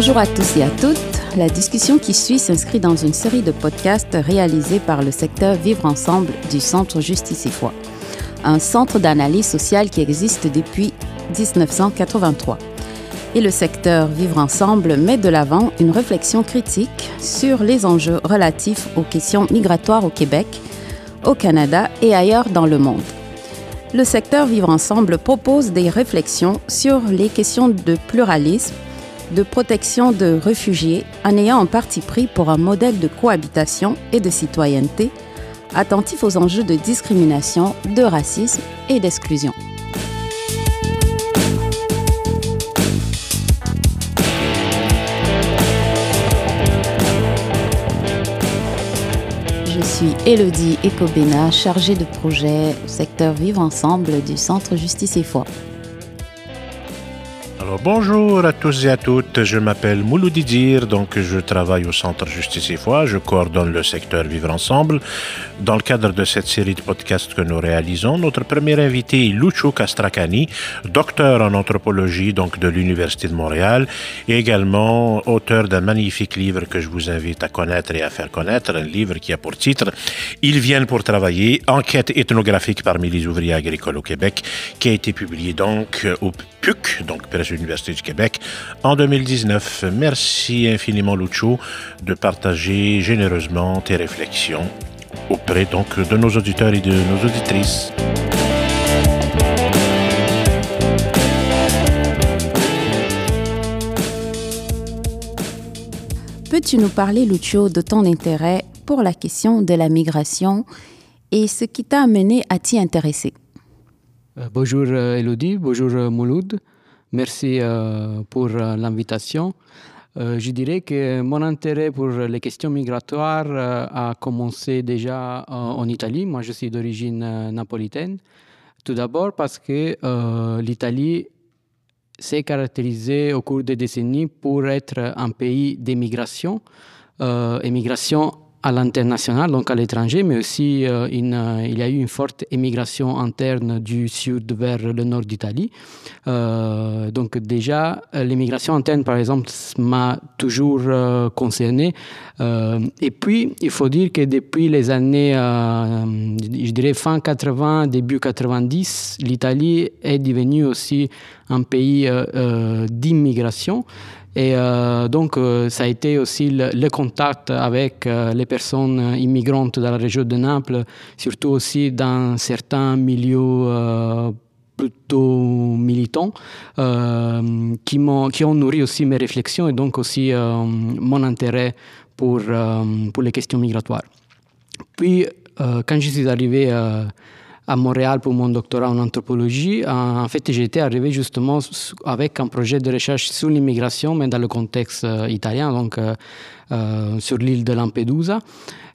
Bonjour à tous et à toutes. La discussion qui suit s'inscrit dans une série de podcasts réalisés par le secteur Vivre Ensemble du Centre Justice et Foi, un centre d'analyse sociale qui existe depuis 1983. Et le secteur Vivre Ensemble met de l'avant une réflexion critique sur les enjeux relatifs aux questions migratoires au Québec, au Canada et ailleurs dans le monde. Le secteur Vivre Ensemble propose des réflexions sur les questions de pluralisme, de protection de réfugiés en ayant un parti pris pour un modèle de cohabitation et de citoyenneté attentif aux enjeux de discrimination, de racisme et d'exclusion. Je suis Elodie Ecobena, chargée de projet secteur Vivre Ensemble du Centre Justice et Foi bonjour à tous et à toutes, je m'appelle Mouloudi Dir, donc je travaille au Centre Justice et Foi, je coordonne le secteur Vivre Ensemble. Dans le cadre de cette série de podcasts que nous réalisons, notre premier invité est Lucho Castracani, docteur en anthropologie donc de l'Université de Montréal et également auteur d'un magnifique livre que je vous invite à connaître et à faire connaître, un livre qui a pour titre Ils viennent pour travailler, enquête ethnographique parmi les ouvriers agricoles au Québec, qui a été publié donc au PUC, donc Presse Université du Québec, en 2019. Merci infiniment, Lucho, de partager généreusement tes réflexions auprès donc de nos auditeurs et de nos auditrices. Peux-tu nous parler, Lucio, de ton intérêt pour la question de la migration et ce qui t'a amené à t'y intéresser? Euh, bonjour euh, Elodie, bonjour euh, Mouloud. Merci pour l'invitation. je dirais que mon intérêt pour les questions migratoires a commencé déjà en Italie. Moi, je suis d'origine napolitaine. Tout d'abord parce que l'Italie s'est caractérisée au cours des décennies pour être un pays d'émigration, émigration à l'international, donc à l'étranger, mais aussi euh, euh, il y a eu une forte émigration interne du sud vers le nord d'Italie. Euh, donc déjà, l'immigration interne, par exemple, m'a toujours concerné. et puis, il faut dire que depuis les années, je dirais fin 80, début 90, l'Italie est devenue aussi un pays d'immigration. Et euh, donc, euh, ça a été aussi le, contact avec euh, les personnes immigrantes dans la région de Naples, surtout aussi dans certains milieux plutôt militants, qui, ont nourri aussi mes réflexions et donc aussi mon intérêt pour, pour les questions migratoires. Puis, quand je suis arrivé à Montréal pour mon doctorat en anthropologie. En fait, j'étais arrivé justement avec un projet de recherche sur l'immigration, mais dans le contexte euh, italien, donc euh, euh, sur l'île de Lampedusa.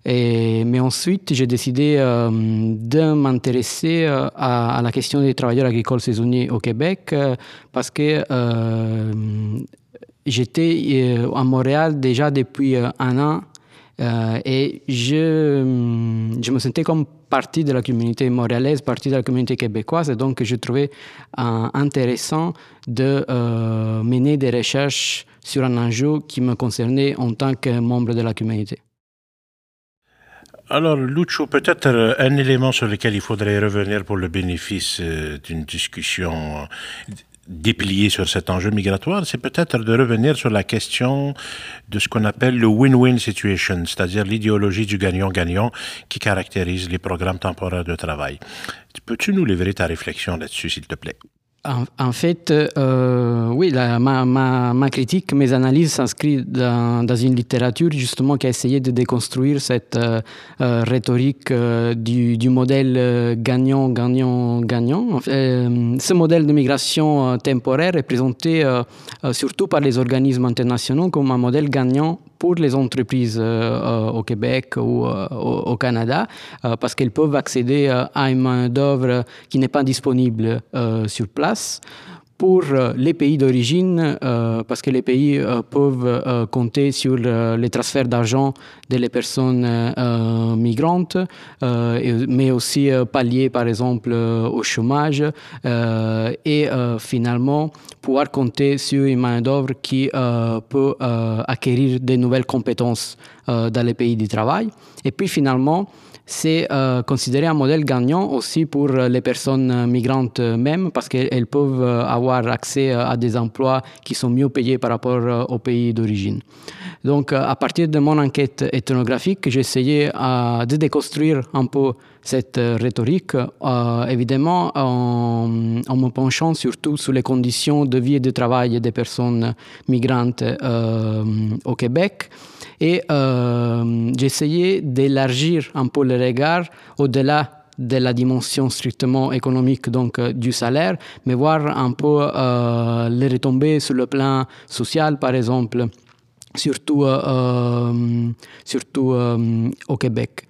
Et, mais ensuite, j'ai décidé de m'intéresser à, la question des travailleurs agricoles saisonniers au Québec parce que j'étais à Montréal déjà depuis un an et je me sentais comme partie de la communauté montréalaise, partie de la communauté québécoise, et donc je trouvais euh, intéressant de euh, mener des recherches sur un enjeu qui me concernait en tant que membre de la communauté. Alors, Lucho, peut-être un élément sur lequel il faudrait revenir pour le bénéfice euh, d'une discussion déplier sur cet enjeu migratoire, c'est peut-être de revenir sur la question de ce qu'on appelle le win-win situation, c'est-à-dire l'idéologie du gagnant-gagnant qui caractérise les programmes temporaires de travail. Peux-tu nous livrer ta réflexion là-dessus, s'il te plaît? En, fait, euh, oui, ma, critique, mes analyses s'inscrivent dans, une littérature justement qui a essayé de déconstruire cette euh, euh, rhétorique du, modèle gagnant-gagnant-gagnant. ce modèle de migration temporaire est présenté surtout par les organismes internationaux comme un modèle gagnant pour les entreprises au Québec ou au, Canada parce qu'elles peuvent accéder à une main-d'œuvre qui n'est pas disponible sur place pour les pays d'origine, parce que les pays peuvent compter sur les transferts d'argent des personnes migrantes, mais aussi pallier par exemple au chômage et finalement pouvoir compter sur une main-d'œuvre qui peut acquérir de nouvelles compétences dans les pays du travail. Et puis finalement, c'est euh, considéré un modèle gagnant aussi pour les personnes migrantes même parce qu'elles peuvent avoir accès à des emplois qui sont mieux payés par rapport au pays d'origine. Donc à partir de mon enquête ethnographique, j'ai essayé euh, de déconstruire un peu cette rhétorique, euh, évidemment en, en, me penchant surtout sur les conditions de vie et de travail des personnes migrantes au Québec. Et euh, essayé d'élargir un peu le regard au-delà de la dimension strictement économique donc euh, du salaire, mais voir un peu euh, les retombées sur le plan social, par exemple, surtout, surtout au Québec.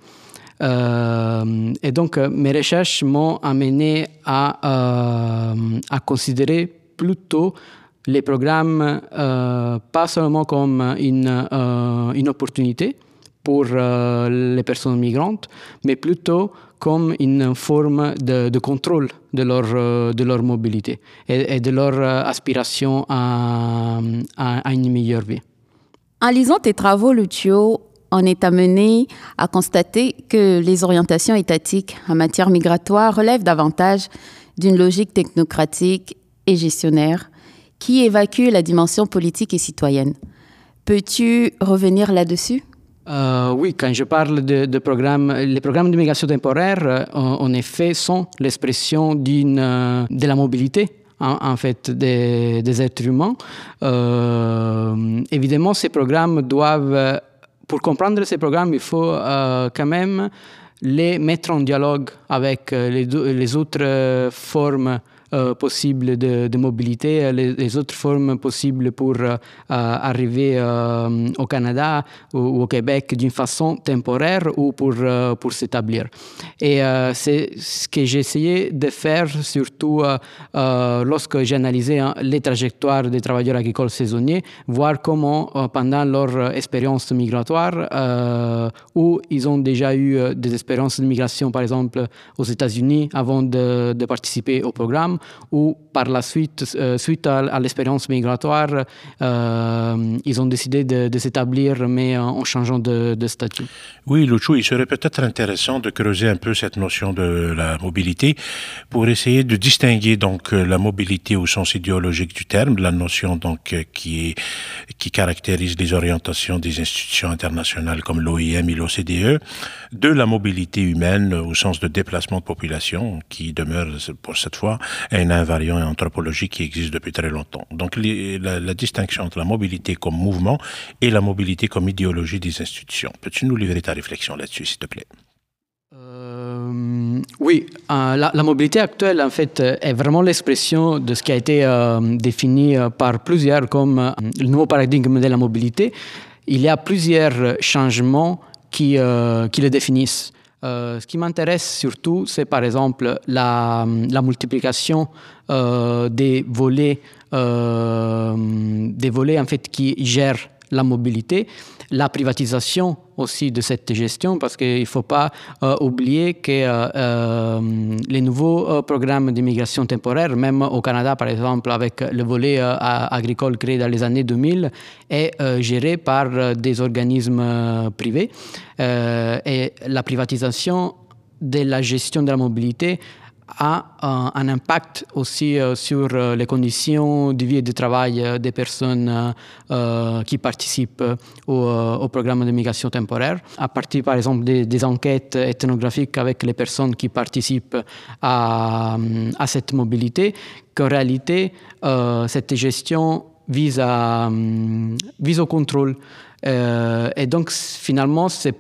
et donc, mes recherches m'ont amené à, à considérer plutôt les programmes euh, pas seulement comme une, euh, opportunité pour euh, les personnes migrantes, mais plutôt comme une forme de, contrôle de leur, de leur mobilité et, de leur aspiration à, à, une meilleure vie. En lisant tes travaux, Lucio, on est amené à constater que les orientations étatiques en matière migratoire relèvent davantage d'une logique technocratique et gestionnaire qui évacue la dimension politique et citoyenne? Peux-tu revenir là-dessus? Euh, oui, quand je parle de, de programmes, les programmes d'immigration temporaire, euh, en effet, sont l'expression euh, de la mobilité en, fait des, êtres humains. Évidemment, ces programmes doivent, pour comprendre ces programmes, il faut quand même les mettre en dialogue avec les, autres formes possibles de, mobilité, les, autres formes possibles pour euh, arriver euh, au Canada ou, au Québec d'une façon temporaire ou pour, pour s'établir. Et c'est ce que j'ai essayé de faire surtout lorsque j'ai analysé hein, les trajectoires des travailleurs agricoles saisonniers, voir comment pendant leur expérience migratoire, où ils ont déjà eu des expériences de migration, par exemple aux États-Unis, avant de participer au programme, ou par la suite, euh, suite à, l'expérience migratoire, euh, ils ont décidé de, s'établir, mais en, changeant de, statut. Oui, Lucho, il serait peut-être intéressant de creuser un peu cette notion de la mobilité pour essayer de distinguer donc la mobilité au sens idéologique du terme, la notion donc qui qui caractérise les orientations des institutions internationales comme l'OIM et l'OCDE, de la mobilité humaine au sens de déplacement de population qui demeure pour cette fois un invariant anthropologique qui existe depuis très longtemps. Donc la, distinction entre la mobilité comme mouvement et la mobilité comme idéologie des institutions. Peux-tu nous livrer ta réflexion là-dessus, s'il te plaît? Euh, Oui, euh, la, mobilité actuelle, en fait, est vraiment l'expression de ce qui a été euh, défini par plusieurs comme euh, le nouveau paradigme de la mobilité. Il y a plusieurs changements qui, euh, qui le définissent. Euh, ce qui m'intéresse surtout, c'est par exemple la, multiplication euh, des volets, euh, des volets en fait qui gèrent la mobilité, la privatisation aussi de cette gestion, parce qu'il ne faut pas euh, oublier que euh, euh, les nouveaux programmes d'immigration temporaire, même au Canada par exemple, avec le volet agricole créé dans les années 2000, est géré par des organismes privés. et la privatisation de la gestion de la mobilité a un, un impact aussi euh, sur euh, les conditions de vie et de travail euh, des personnes euh, qui participent au, programme de migration temporaire. À partir, par exemple, des, enquêtes ethnographiques avec les personnes qui participent à, cette mobilité, qu'en réalité, euh, cette gestion vise, à, vise au contrôle. Euh, et donc, finalement, c'est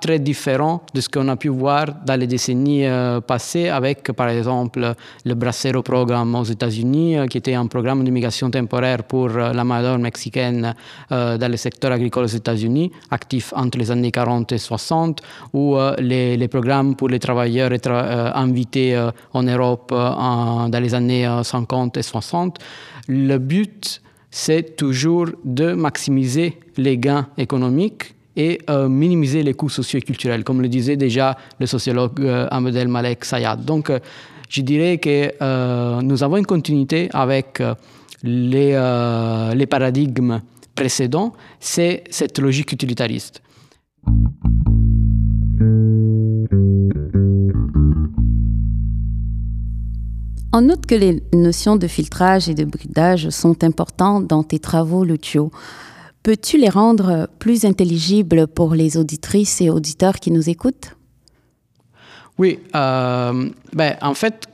très différents de ce qu'on a pu voir dans les décennies euh, passées avec, par exemple, le Bracero Programme aux États-Unis, euh, qui était un programme d'immigration temporaire pour euh, la main mexicaine dans le secteur agricole aux États-Unis, actif entre les années 40 et 60, ou les, programmes pour les travailleurs invités en Europe dans les années 50 et 60. Le but, c'est toujours de maximiser les gains économiques et euh, minimiser les coûts socio-culturels, comme le disait déjà le sociologue euh, Malek Sayad. Donc, euh, je dirais que euh, nous avons une continuité avec les, les paradigmes précédents, c'est cette logique utilitariste. On note que les notions de filtrage et de bridage sont importantes dans tes travaux, Lucio. Peux-tu les rendre plus intelligibles pour les auditrices et auditeurs qui nous écoutent? Oui, euh, ben, en fait,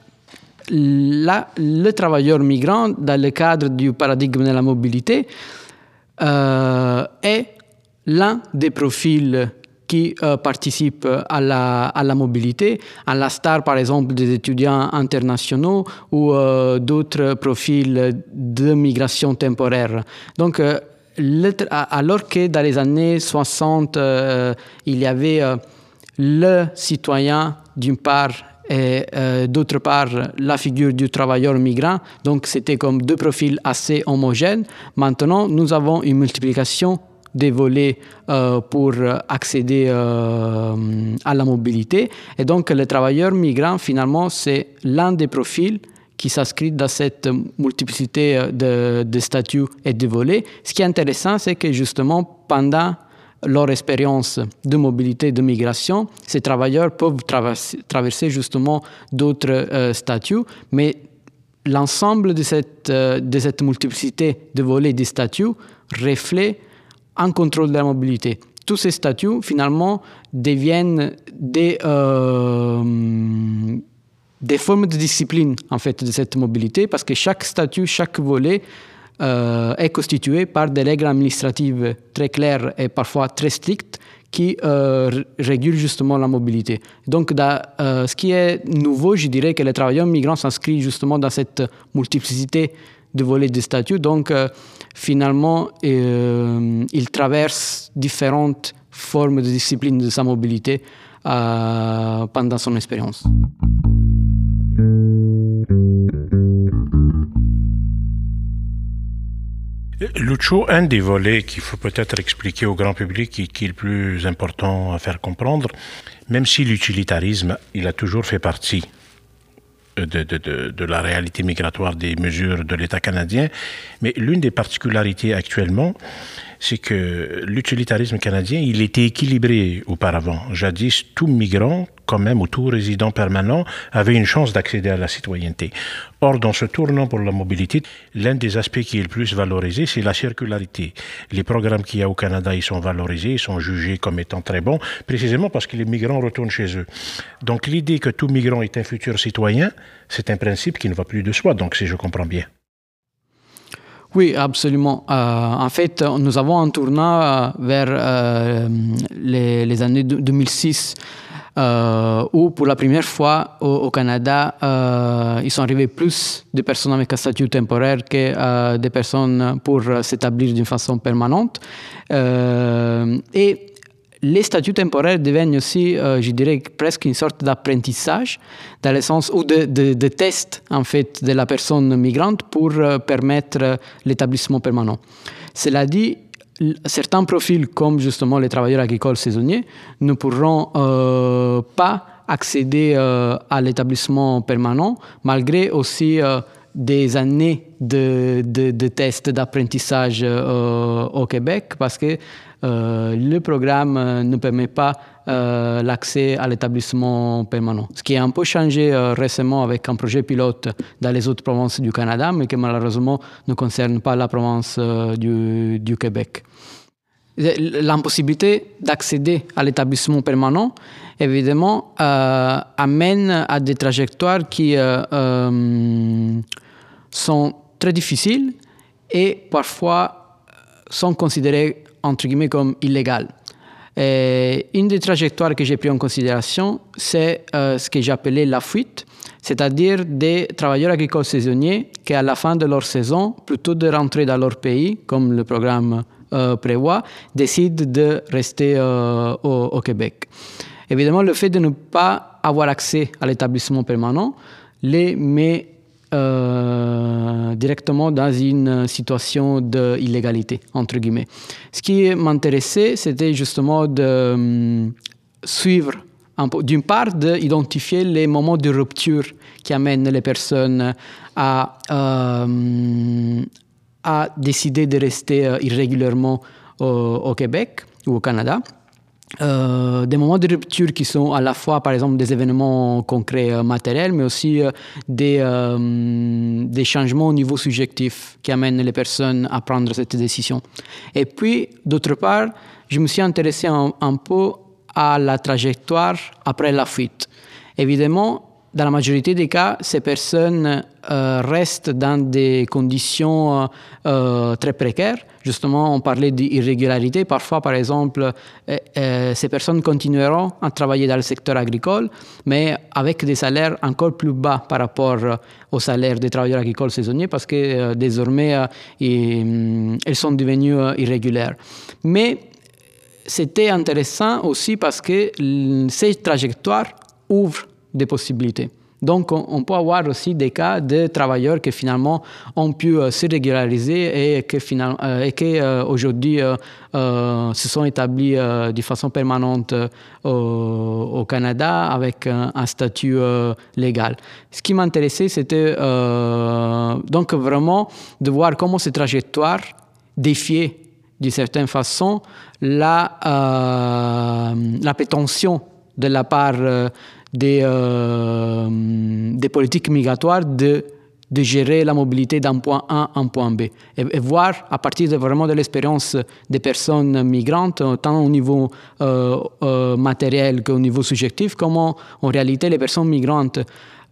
le travailleur migrant, dans le cadre du paradigme de la mobilité, euh, est l'un des profils qui euh, participent à la, à la, mobilité, à la star par exemple des étudiants internationaux ou euh, d'autres profils de migration temporaire. Donc, euh, alors que dans les années 60, euh, il y avait euh, le citoyen d'une part et euh, d'autre part la figure du travailleur migrant, donc c'était comme deux profils assez homogènes. Maintenant, nous avons une multiplication des volets pour accéder à la mobilité. Et donc, le travailleur migrant, finalement, c'est l'un des profils qui s'inscrit dans cette multiplicité euh, de, statuts et de volets. Ce qui est intéressant, c'est que justement, pendant leur expérience de mobilité, de migration, ces travailleurs peuvent traverser, justement d'autres euh, statuts, mais l'ensemble de cette, euh, de cette multiplicité de volets de statuts reflète un contrôle de la mobilité. Tous ces statuts, finalement, deviennent des, des formes de discipline en fait de cette mobilité parce que chaque statut, chaque volet euh, est constitué par des règles administratives très claires et parfois très strictes qui euh, régulent justement la mobilité. Donc, euh, ce qui est nouveau, je dirais que les travailleurs migrants s'inscrivent justement dans cette multiplicité de volets de statuts. Donc, finalement, ils traversent différentes formes de discipline de sa mobilité pendant son expérience. Lucho, un des volets qu'il faut peut-être expliquer au grand public et qui est le plus important à faire comprendre, même si l'utilitarisme, il a toujours fait partie de, de, la réalité migratoire des mesures de l'État canadien, mais l'une des particularités actuellement, c'est que l'utilitarisme canadien, il était équilibré auparavant. Jadis, tout migrant, quand même, ou tout résident permanent, avait une chance d'accéder à la citoyenneté. Or, dans ce tournant pour la mobilité, l'un des aspects qui est le plus valorisé, c'est la circularité. Les programmes qu'il y a au Canada, ils sont valorisés, ils sont jugés comme étant très bons, précisément parce que les migrants retournent chez eux. Donc, l'idée que tout migrant est un futur citoyen, c'est un principe qui ne va plus de soi, donc si je comprends bien. Oui, absolument. Euh, en fait, nous avons un tournant vers euh, les, années 2006 euh, où, pour la première fois au, Canada, euh, ils sont arrivés plus de personnes avec un statut temporaire que euh, des personnes pour s'établir d'une façon permanente. et les statuts temporaires deviennent aussi, euh, je dirais, presque une sorte d'apprentissage, dans le sens ou de, test en fait de la personne migrante pour euh, permettre l'établissement permanent. Cela dit, certains profils, comme justement les travailleurs agricoles saisonniers, ne pourront euh, pas accéder euh, à l'établissement permanent, malgré aussi euh, des années de, tests d'apprentissage au Québec, parce que le programme ne permet pas l'accès à l'établissement permanent. Ce qui a un peu changé récemment avec un projet pilote dans les autres provinces du Canada, mais qui malheureusement ne concerne pas la province du, Québec. L'impossibilité d'accéder à l'établissement permanent, évidemment, amène à des trajectoires qui sont très difficiles et parfois sont considérées entre guillemets comme illégales. Une des trajectoires que j'ai pris en considération, c'est ce que j'appelais la fuite, c'est-à-dire des travailleurs agricoles saisonniers qui, à la fin de leur saison, plutôt de rentrer dans leur pays, comme le programme prévoit, décident de rester au, Québec. Évidemment, le fait de ne pas avoir accès à l'établissement permanent les met euh, directement dans une situation d'illégalité, entre guillemets. Ce qui m'intéressait, c'était justement de hum, suivre, d'une part, d'identifier les moments de rupture qui amènent les personnes à, euh, à décider de rester euh, irrégulièrement au Québec ou au Canada. Euh, des moments de rupture qui sont à la fois, par exemple, des événements concrets euh, matériels, mais aussi des, des changements au niveau subjectif qui amènent les personnes à prendre cette décision. Et puis, d'autre part, je me suis intéressé un peu à la trajectoire après la fuite. Évidemment, dans la majorité des cas, ces personnes euh, restent dans des conditions euh, euh, très précaires. Justement, on parlait d'irrégularité. Parfois, par exemple, ces personnes continueront à travailler dans le secteur agricole, mais avec des salaires encore plus bas par rapport aux salaires des travailleurs agricoles saisonniers, parce que désormais, elles sont devenues irrégulières. Mais c'était intéressant aussi parce que ces trajectoires ouvrent des possibilités. Donc, on, peut avoir aussi des cas de travailleurs qui finalement ont pu euh, se régulariser et qui euh, aujourd'hui euh, se sont établis de façon permanente au, Canada avec un, statut légal. Ce qui m'intéressait, c'était donc vraiment de voir comment ces trajectoires défiaient d'une certaine façon la, la prétention de la part des, euh, des politiques migratoires de, gérer la mobilité d'un point A à un point B. Et, voir à partir vraiment de l'expérience des personnes migrantes, tant au niveau euh, euh, matériel qu'au niveau subjectif, comment en réalité les personnes migrantes,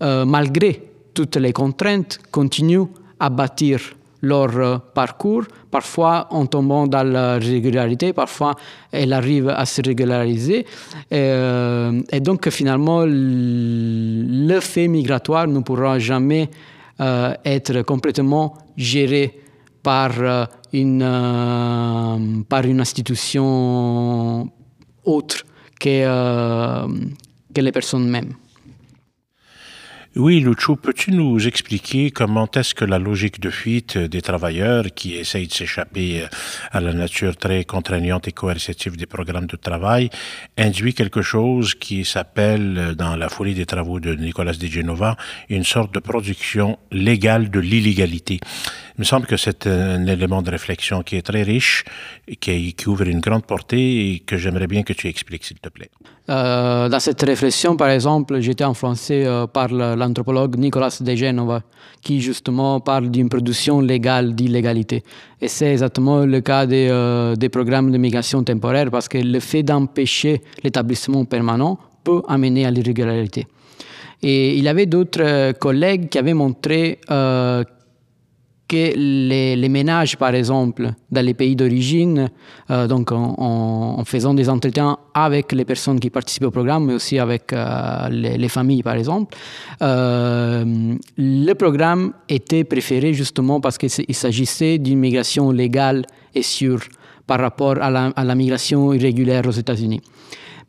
malgré toutes les contraintes, continuent à bâtir leur euh, parcours, parfois en tombant dans la régularité, parfois elle arrive à se régulariser. Et, euh, donc finalement, le fait migratoire ne pourra jamais euh, être complètement géré par une, par une institution autre que, que les personnes mêmes. Oui, Lucho, peux-tu nous expliquer comment est-ce que la logique de fuite des travailleurs qui essayent de s'échapper à la nature très contraignante et coercitive des programmes de travail induit quelque chose qui s'appelle, dans la folie des travaux de Nicolas De Genova, une sorte de production légale de l'illégalité? Il me semble que c'est un élément de réflexion qui est très riche, qui, qui ouvre une grande portée et que j'aimerais bien que tu expliques, s'il te plaît. Euh, dans cette réflexion, par exemple, j'étais influencé euh, par l'anthropologue Nicolas de Genova, qui justement parle d'une production légale d'illégalité. Et c'est exactement le cas des, euh, des, programmes de migration temporaire, parce que le fait d'empêcher l'établissement permanent peut amener à l'irrégularité. Et il y avait d'autres collègues qui avaient montré que les, ménages, par exemple, dans les pays d'origine, euh, donc en, faisant des entretiens avec les personnes qui participent au programme, mais aussi avec euh, les, familles, par exemple, euh, le programme était préféré justement parce qu'il s'agissait d'une migration légale et sûre par rapport à la, à la migration irrégulière aux États-Unis.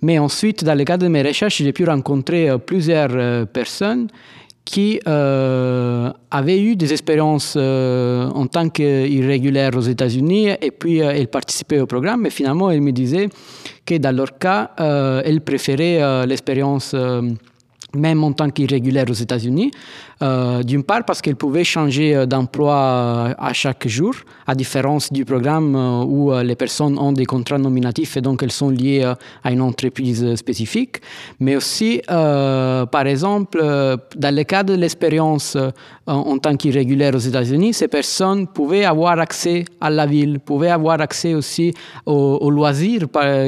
Mais ensuite, dans le cadre de mes recherches, j'ai pu rencontrer plusieurs personnes qui euh, avaient eu des expériences euh, en tant qu'irrégulières aux États-Unis et puis euh, elles participaient au programme, mais finalement elles me disaient que dans leur cas, elles préféraient l'expérience même en tant qu'irrégulière aux États-Unis, euh, d'une part parce qu'elle pouvait changer euh, d'emploi euh, à chaque jour, à différence du programme où les personnes ont des contrats nominatifs et donc elles sont liées à une entreprise spécifique, mais aussi, par exemple, dans le cas de l'expérience en tant qu'irrégulière aux États-Unis, ces personnes pouvaient avoir accès à la ville, pouvaient avoir accès aussi aux, loisirs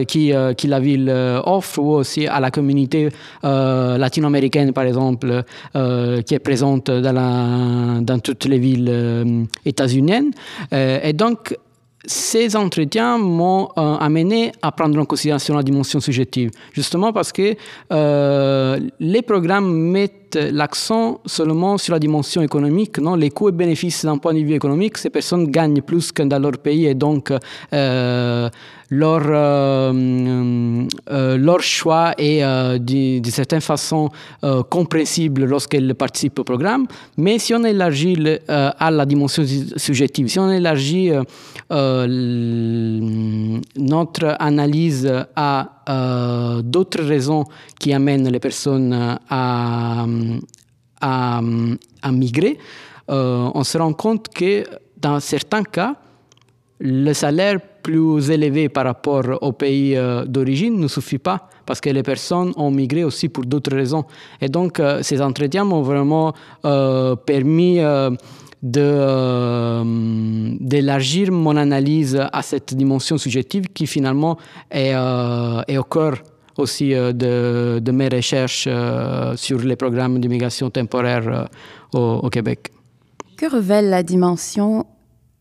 qui, la ville offre ou aussi à la communauté latino-américaine, par exemple, qui est présente dans, toutes les villes euh, états-uniennes. Euh, et donc, ces entretiens m'ont euh, amené à prendre en considération la dimension subjective, justement parce que les programmes mettent l'accent seulement sur la dimension économique, non? Les coûts et bénéfices d'un point de vue économique, ces personnes gagnent plus que dans leur pays et donc leur, euh, euh, leur choix est euh, d'une certaine façon compréhensible lorsqu'elles participent au programme. Mais si on élargit à la dimension subjective, si on élargit notre analyse à d'autres raisons qui amènent les personnes à, à, à migrer, on se rend compte que dans certains cas, le salaire plus élevé par rapport au pays euh, d'origine ne suffit pas parce que les personnes ont migré aussi pour d'autres raisons. Et donc, euh, ces entretiens m'ont vraiment euh, permis d'élargir mon analyse à cette dimension subjective qui finalement est, est au cœur aussi de, mes recherches sur les programmes d'immigration temporaire au, au Québec. Que révèle la dimension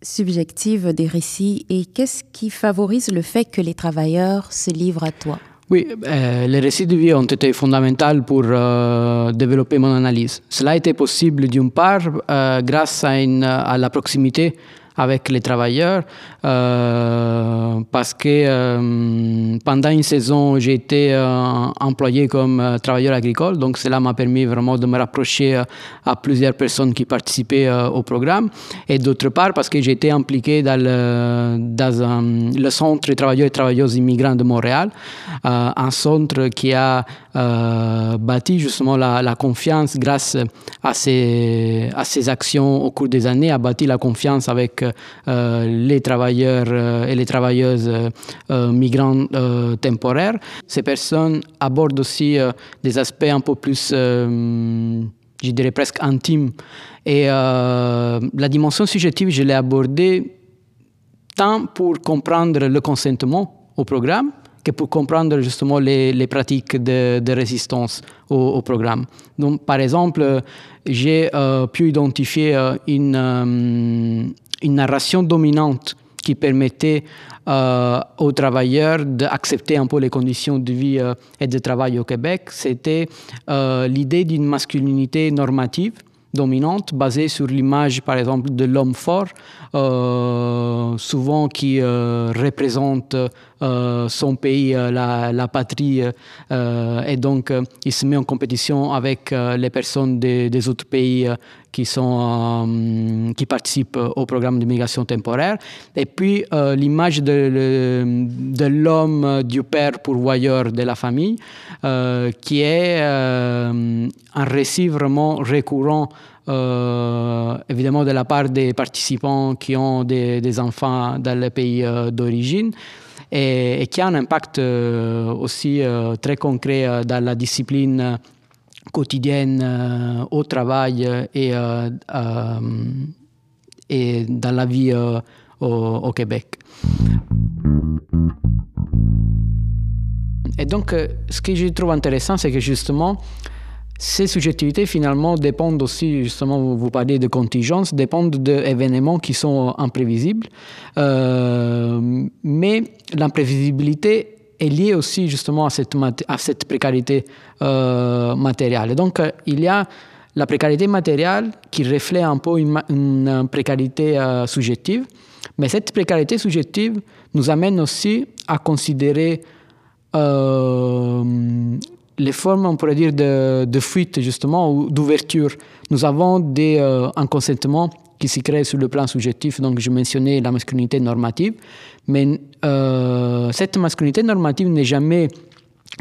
subjective des récits et qu'est-ce qui favorise le fait que les travailleurs se livrent à toi? Oui, euh, les récits de vie ont été fondamentaux pour euh, développer mon analyse. Cela a été possible d'une part euh, grâce à, la proximité avec les travailleurs euh, parce que euh, pendant une saison, j'ai été euh, employé comme travailleur agricole, donc cela m'a permis vraiment de me rapprocher à plusieurs personnes qui participaient au programme. Et d'autre part, parce que j'ai été impliqué dans le, le centre de travailleurs et travailleuses immigrants de Montréal, un centre qui a bâti justement la, confiance grâce à ces, à ces actions au cours des années, a bâti la confiance avec euh, les travailleurs euh, et les travailleuses euh, migrants temporaires. Ces personnes abordent aussi des aspects un peu plus je dirais presque intime. Et euh, la dimension subjective, je l'ai abordée tant pour comprendre le consentement au programme que pour comprendre justement les, pratiques de, résistance au, programme. Donc, par exemple, j'ai euh, pu identifier une, euh, une narration dominante qui permettait euh, aux travailleurs d'accepter un peu les conditions de vie euh, et de travail au Québec, c'était euh, l'idée d'une masculinité normative dominante basée sur l'image, par exemple, de l'homme fort, euh, souvent qui euh, représente euh, son pays, la, patrie, et donc il se met en compétition avec les personnes des autres pays qui, sont, qui participent au programme d'immigration temporaire. Et puis l'image de, de l'homme, du père pourvoyeur de la famille, qui est un récit vraiment récurrent euh, évidemment de la part des participants qui ont des, enfants dans le pays euh, d'origine et, qui a un impact euh, aussi euh, très concret euh, dans la discipline quotidienne euh, au travail et, et dans la vie au, Québec. Et donc, ce que je trouve intéressant, c'est que justement, ces subjectivités, finalement, dépendent aussi, justement, vous, parlez de contingence, dépendent d'événements qui sont imprévisibles. Euh, mais l'imprévisibilité est liée aussi, justement, à cette, à cette précarité euh, matérielle. Donc, il y a la précarité matérielle qui reflète un peu une, une précarité euh, subjective. Mais cette précarité subjective nous amène aussi à considérer euh, les formes, on pourrait dire, de, de fuite, justement, ou d'ouverture. Nous avons des, euh, un consentement qui s'y crée sur le plan subjectif. Donc, je mentionnais la masculinité normative. Mais euh, cette masculinité normative n'est jamais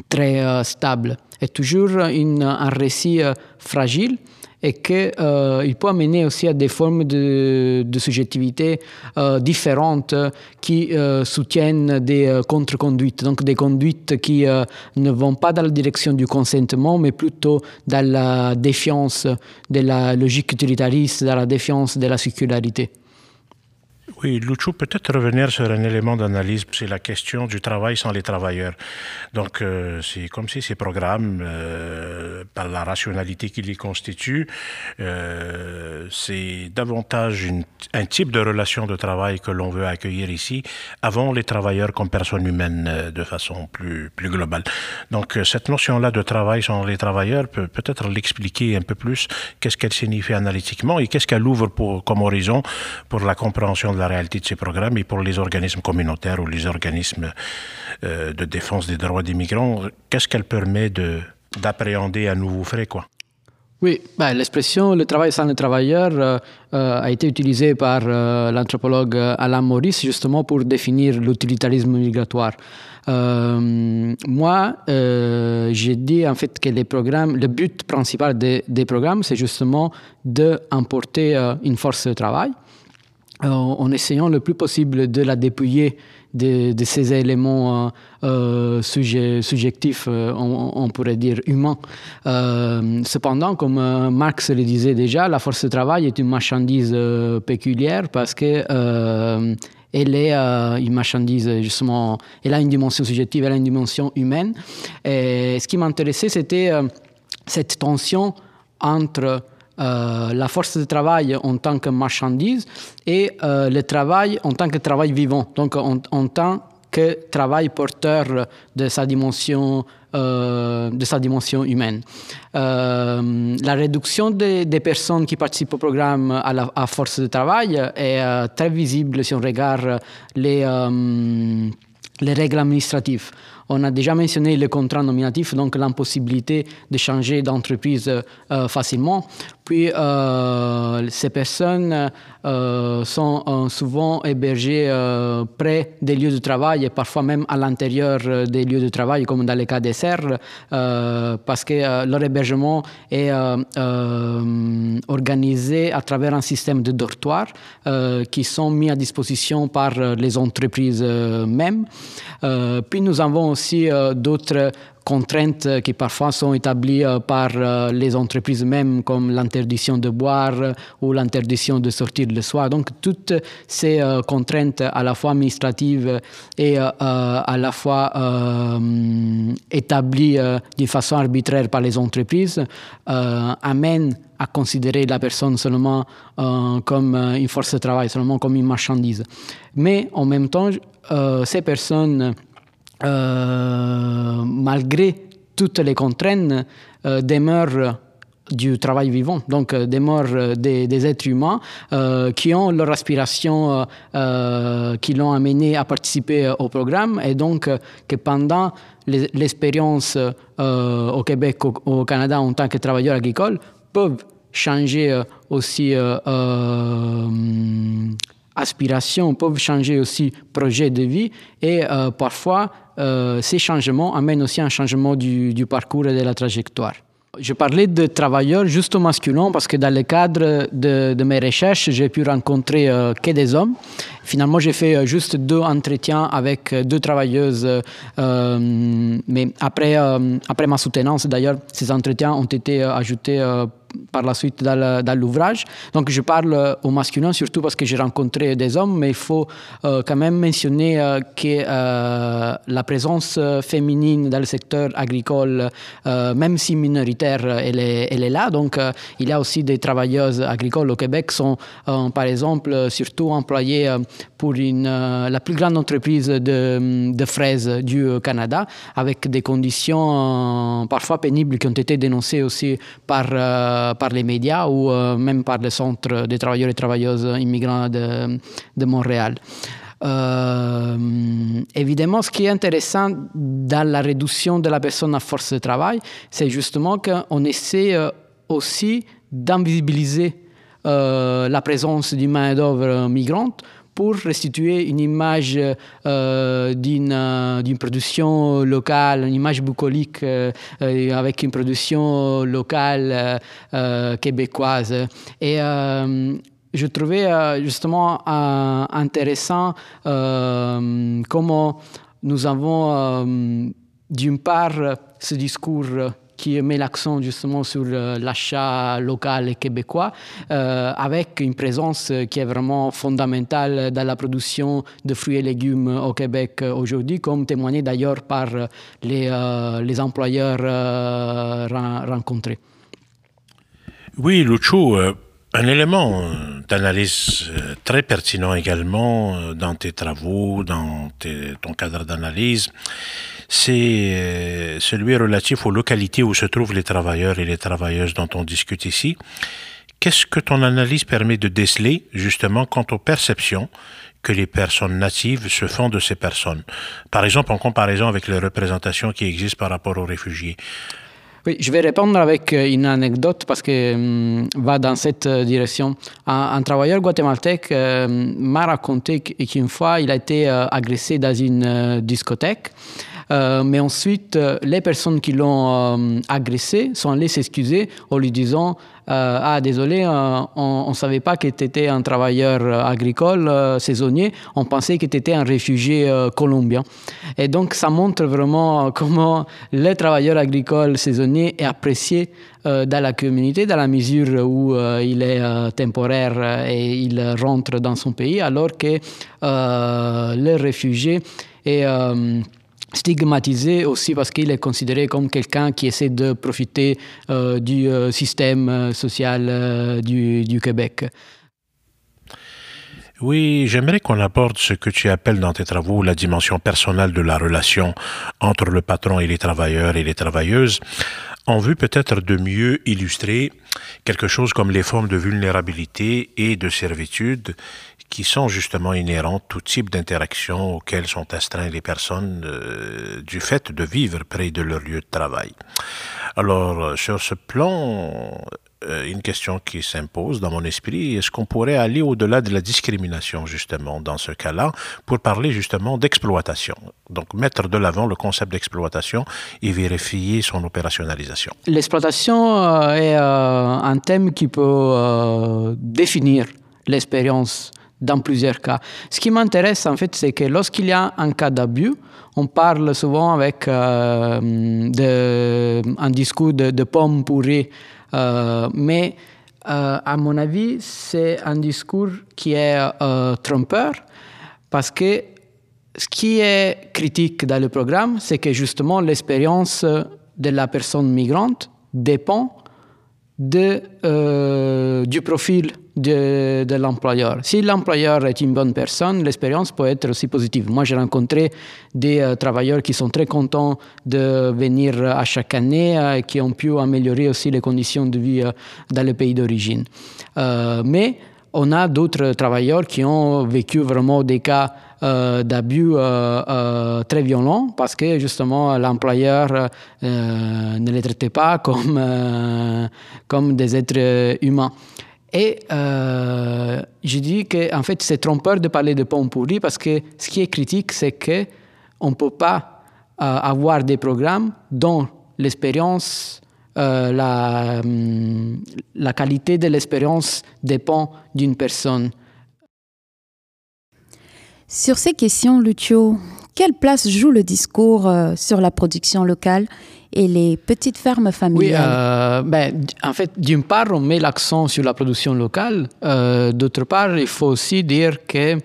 très euh, stable. est toujours un récit euh, fragile et qu'il euh, peut amener aussi à des formes de, subjectivité euh, différentes qui soutiennent des contre-conduites, donc des conduites qui ne vont pas dans la direction du consentement, mais plutôt dans la défiance de la logique utilitariste, dans la défiance de la sécularité. Oui, Lucho, peut-être revenir sur un élément d'analyse, c'est la question du travail sans les travailleurs. Donc, euh, c'est comme si ces programmes, euh, par la rationalité qui les constitue, euh, c'est davantage un type de relation de travail que l'on veut accueillir ici, avant les travailleurs comme personnes humaines de façon plus, plus globale. Donc, cette notion-là de travail sans les travailleurs peut peut-être l'expliquer un peu plus, qu'est-ce qu'elle signifie analytiquement et qu'est-ce qu'elle ouvre pour, comme horizon pour la compréhension de la réalité de ces programmes et pour les organismes communautaires ou les organismes euh, de défense des droits des migrants, qu'est-ce qu'elle permet d'appréhender à nouveau frais quoi? Oui, ben, l'expression le travail sans le travailleur euh, euh, a été utilisée par l'anthropologue Alain Maurice justement pour définir l'utilitarisme migratoire. moi, j'ai dit en fait que les programmes, le but principal des, des programmes, c'est justement d'emporter une force de travail euh, en essayant le plus possible de la dépouiller de, ces éléments euh, euh subjectifs, on, pourrait dire humains. Cependant, comme Marx le disait déjà, la force de travail est une marchandise péculière parce que elle est une marchandise justement, elle a une dimension subjective, elle a une dimension humaine. Et ce qui m'intéressait, c'était cette tension entre euh, la force de travail en tant que marchandise et euh, le travail en tant que travail vivant, donc en, tant que travail porteur de sa dimension, euh, de sa dimension humaine. La réduction des, personnes qui participent au programme à, la, force de travail est très visible si on regarde les, les règles administratives. On a déjà mentionné le contrat nominatif, donc l'impossibilité de changer d'entreprise euh, facilement. Puis, euh, ces personnes euh, sont souvent hébergées près des lieux de travail et parfois même à l'intérieur des lieux de travail, comme dans le cas des serres, parce que leur hébergement est organisé à travers un système de dortoirs qui sont mis à disposition par les entreprises mêmes. puis, nous avons aussi d'autres contraintes qui parfois sont établies euh, par euh, les entreprises mêmes, comme l'interdiction de boire ou l'interdiction de sortir le soir. Donc, toutes ces euh, contraintes à la fois administratives et à la fois établies de façon arbitraire par les entreprises amènent à considérer la personne seulement euh, comme une force de travail, seulement comme une marchandise. Mais en même temps, euh, ces personnes euh, malgré toutes les contraintes, euh, demeurent du travail vivant, donc euh, des, des êtres humains euh, qui ont leur aspiration, euh, qui l'ont amené à participer au programme. Et donc que pendant l'expérience au Québec, au, au, Canada en tant que travailleurs agricoles, peuvent changer aussi aspirations peuvent changer aussi projet de vie et euh, parfois euh, ces changements amènent aussi un changement du, parcours et de la trajectoire. Je parlais de travailleurs juste au masculin parce que dans le cadre de, mes recherches, j'ai pu rencontrer euh, que des hommes. Finalement, j'ai fait juste deux entretiens avec deux travailleuses, mais après, après ma soutenance, d'ailleurs, ces entretiens ont été ajoutés par la suite dans l'ouvrage. Donc je parle euh, au masculin surtout parce que j'ai rencontré des hommes, mais il faut euh, quand même mentionner euh, que la présence féminine dans le secteur agricole, même si minoritaire, elle est, là. Donc il y a aussi des travailleuses agricoles au Québec sont par exemple surtout employées pour la plus grande entreprise de, fraises du Canada avec des conditions parfois pénibles qui ont été dénoncées aussi par par les médias ou euh, même par le Centre des travailleurs et travailleuses immigrants de, Montréal. Euh, évidemment, ce qui est intéressant dans la réduction de la personne à force de travail, c'est justement qu'on essaie euh, aussi d'invisibiliser euh, la présence d'une main-d'œuvre migrante pour restituer une image euh, d'une euh, production locale, une image bucolique euh, avec une production locale euh, québécoise. Et je trouvais justement intéressant comment nous avons d'une part ce discours qui met l'accent justement sur l'achat local et québécois, avec une présence qui est vraiment fondamentale dans la production de fruits et légumes au Québec aujourd'hui, comme témoigné d'ailleurs par les, les employeurs rencontrés. Oui, Lucho, un élément d'analyse très pertinent également dans tes travaux, dans ton cadre d'analyse, c'est celui relatif aux localités où se trouvent les travailleurs et les travailleuses dont on discute ici. Qu'est-ce que ton analyse permet de déceler justement quant aux perceptions que les personnes natives se font de ces personnes? Par exemple, en comparaison avec les représentations qui existent par rapport aux réfugiés. Oui, je vais répondre avec euh, une anecdote parce que um, va dans cette euh, direction. Un, travailleur guatémaltèque euh, m'a raconté qu'une fois, il a été euh, agressé dans une euh, discothèque. Euh, mais ensuite, les personnes qui l'ont agressé sont allées s'excuser en lui disant euh, ah désolé, euh, on ne savait pas que tu étais un travailleur euh, agricole saisonnier, on pensait que tu étais un réfugié colombien. Et donc ça montre vraiment comment le travailleur agricole saisonnier est apprécié dans la communauté, dans la mesure où il est temporaire et il rentre dans son pays, alors que le réfugié est stigmatisé aussi parce qu'il est considéré comme quelqu'un qui essaie de profiter euh, du euh, système euh, social du, du, Québec. Oui, j'aimerais qu'on aborde ce que tu appelles dans tes travaux la dimension personnelle de la relation entre le patron et les travailleurs et les travailleuses, en vue peut-être de mieux illustrer quelque chose comme les formes de vulnérabilité et de servitude qui sont justement inhérentes tout type d'interactions auxquelles sont astreintes les personnes euh, du fait de vivre près de leur lieu de travail. Alors, euh, sur ce plan, une question qui s'impose dans mon esprit, est-ce qu'on pourrait aller au-delà de la discrimination justement dans ce cas-là pour parler justement d'exploitation? Donc mettre de l'avant le concept d'exploitation et vérifier son opérationnalisation. L'exploitation euh, est euh, un thème qui peut euh, définir l'expérience dans plusieurs cas. Ce qui m'intéresse en fait, c'est que lorsqu'il y a un cas d'abus, on parle souvent avec euh, un discours de, de pommes pourries, euh, mais euh, à mon avis, c'est un discours qui est euh, trompeur parce que ce qui est critique dans le programme, c'est que justement l'expérience de la personne migrante dépend de, euh, du profil de, l'employeur. Si l'employeur est une bonne personne, l'expérience peut être aussi positive. Moi, j'ai rencontré des euh, travailleurs qui sont très contents de venir à chaque année et euh, qui ont pu améliorer aussi les conditions de vie euh, dans le pays d'origine. Euh, mais on a d'autres travailleurs qui ont vécu vraiment des cas euh, d'abus euh, euh, très violents parce que justement l'employeur euh, ne les traitait pas comme, euh, comme des êtres humains. Et euh, je dis qu'en en fait c'est trompeur de parler de pommes pourries parce que ce qui est critique c'est qu'on ne peut pas avoir des programmes dont l'expérience euh, la, la, qualité de l'expérience dépend d'une personne. Sur ces questions, Lucio, quelle place joue le discours euh, sur la production locale et les petites fermes familiales Oui, euh, ben, en fait, d'une part, on met l'accent sur la production locale. Euh, D'autre part, il faut aussi dire que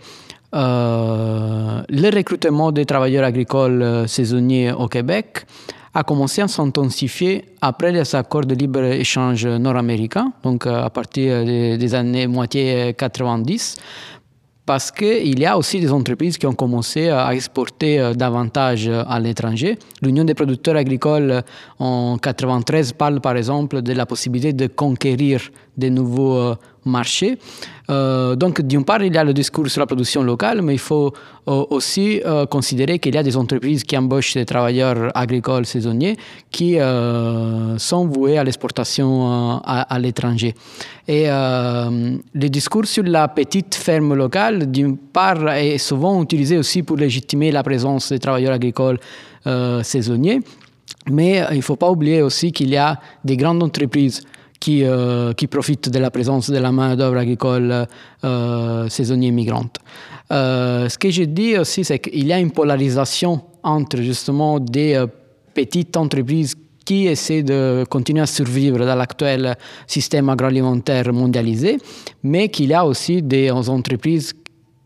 euh, le recrutement des travailleurs agricoles saisonniers au Québec a commencé à s'intensifier après les accords de libre-échange nord-américains, donc à partir des, des années moitié 90 parce qu'il y a aussi des entreprises qui ont commencé à exporter davantage à l'étranger. L'Union des producteurs agricoles en 93 parle par exemple de la possibilité de conquérir de nouveaux marchés. Euh, donc, d'une part, il y a le discours sur la production locale, mais il faut euh, aussi euh, considérer qu'il y a des entreprises qui embauchent des travailleurs agricoles saisonniers qui euh, sont voués à l'exportation à, à l'étranger. Et le discours sur la petite ferme locale, d'une part, est souvent utilisé aussi pour légitimer la présence des travailleurs agricoles saisonniers, mais il ne faut pas oublier aussi qu'il y a des grandes entreprises qui, euh, qui profitent de la présence de la main-d'œuvre agricole euh, saisonnière migrante. Euh, ce que je dis aussi, c'est qu'il y a une polarisation entre justement des petites entreprises qui essaie de continuer à survivre dans l'actuel système agroalimentaire mondialisé, mais qu'il y a aussi des entreprises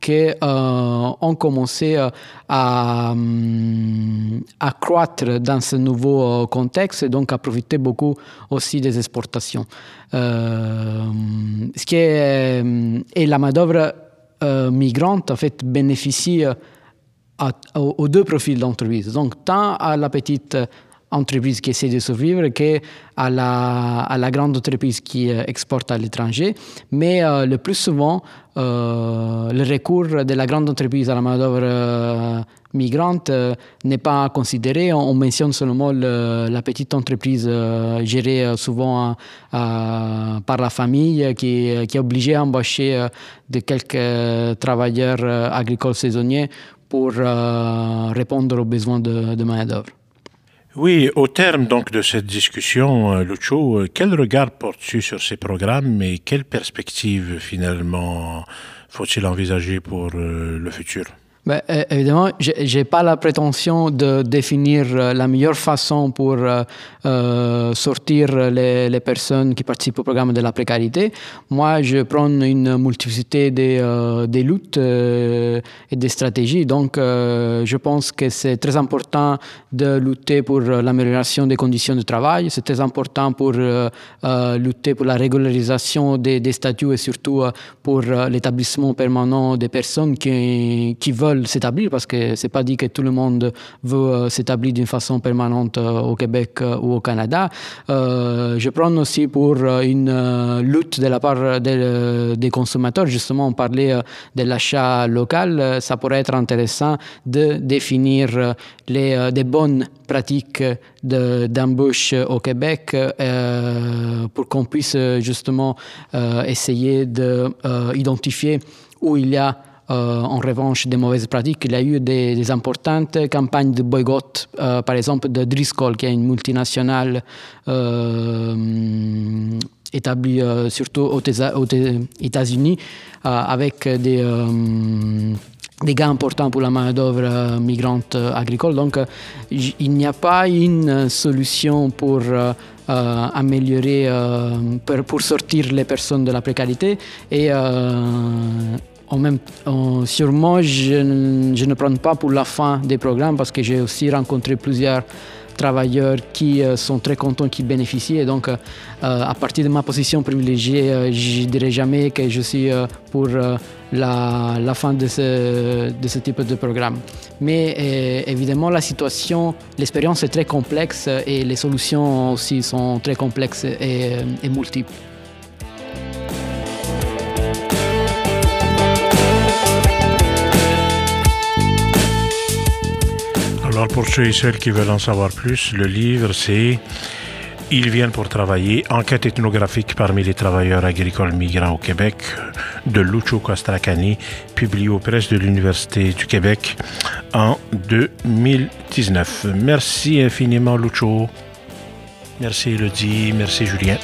qui euh, ont commencé euh, à, euh, à, croître dans ce nouveau contexte et donc à profiter beaucoup aussi des exportations. ce qui est, et la main-d'œuvre migrante fait bénéficie aux deux profils d'entreprise. Donc tant à la petite entreprise qui essaie de survivre qu'à la, à la grande entreprise qui euh, exporte à l'étranger. Mais euh, le plus souvent, euh, le recours de la grande entreprise à la main-d'œuvre migrante n'est pas considéré. On, mentionne seulement la petite entreprise gérée souvent par la famille qui, qui, est obligée à embaucher de quelques travailleurs agricoles saisonniers pour répondre aux besoins de, de main-d'œuvre. Oui, au terme donc de cette discussion, euh, Lucho, euh, quel regard portes-tu sur ces programmes et quelles perspectives finalement faut-il envisager pour euh, le futur? Ben, évidemment, je n'ai pas la prétention de définir euh, la meilleure façon pour euh, euh, sortir les, personnes qui participent au programme de la précarité. Moi, je prends une multiplicité des, luttes et des stratégies. Donc, je pense que c'est très important de lutter pour l'amélioration des conditions de travail. C'est très important pour lutter pour la régularisation des, statuts et surtout pour l'établissement permanent des personnes qui veulent s'établir parce que c'est pas dit que tout le monde veut euh, s'établir d'une façon permanente euh, au Québec euh, ou au Canada. je prends aussi pour une lutte de la part des, consommateurs. Justement, on parlait de l'achat local. Ça pourrait être intéressant de définir les, des bonnes pratiques d'embauche au Québec pour qu'on puisse justement essayer d'identifier où il y a euh, en revanche des mauvaises pratiques. Il y a eu des, importantes campagnes de boycott, euh, par exemple de Driscoll, qui est une multinationale euh, établie surtout aux, États-Unis, avec des gains importants pour la main-d'œuvre migrante agricole. Donc, il n'y a pas une solution pour améliorer, pour, sortir les personnes de la précarité. Et en sûrement, je, ne prends pas pour la fin des programmes parce que j'ai aussi rencontré plusieurs travailleurs qui euh, sont très contents, qui bénéficient. Donc, euh, à partir de ma position privilégiée, euh, je ne dirais jamais que je suis pour la, fin de ce, type de programme. Mais évidemment, la situation, l'expérience est très complexe et les solutions aussi sont très complexes et multiples. Pour ceux et celles qui veulent en savoir plus, le livre c'est Ils viennent pour travailler, enquête ethnographique parmi les travailleurs agricoles migrants au Québec de Lucho Costracani, publié aux presses de l'Université du Québec en 2019. Merci infiniment Lucho. Merci Elodie, merci Julien.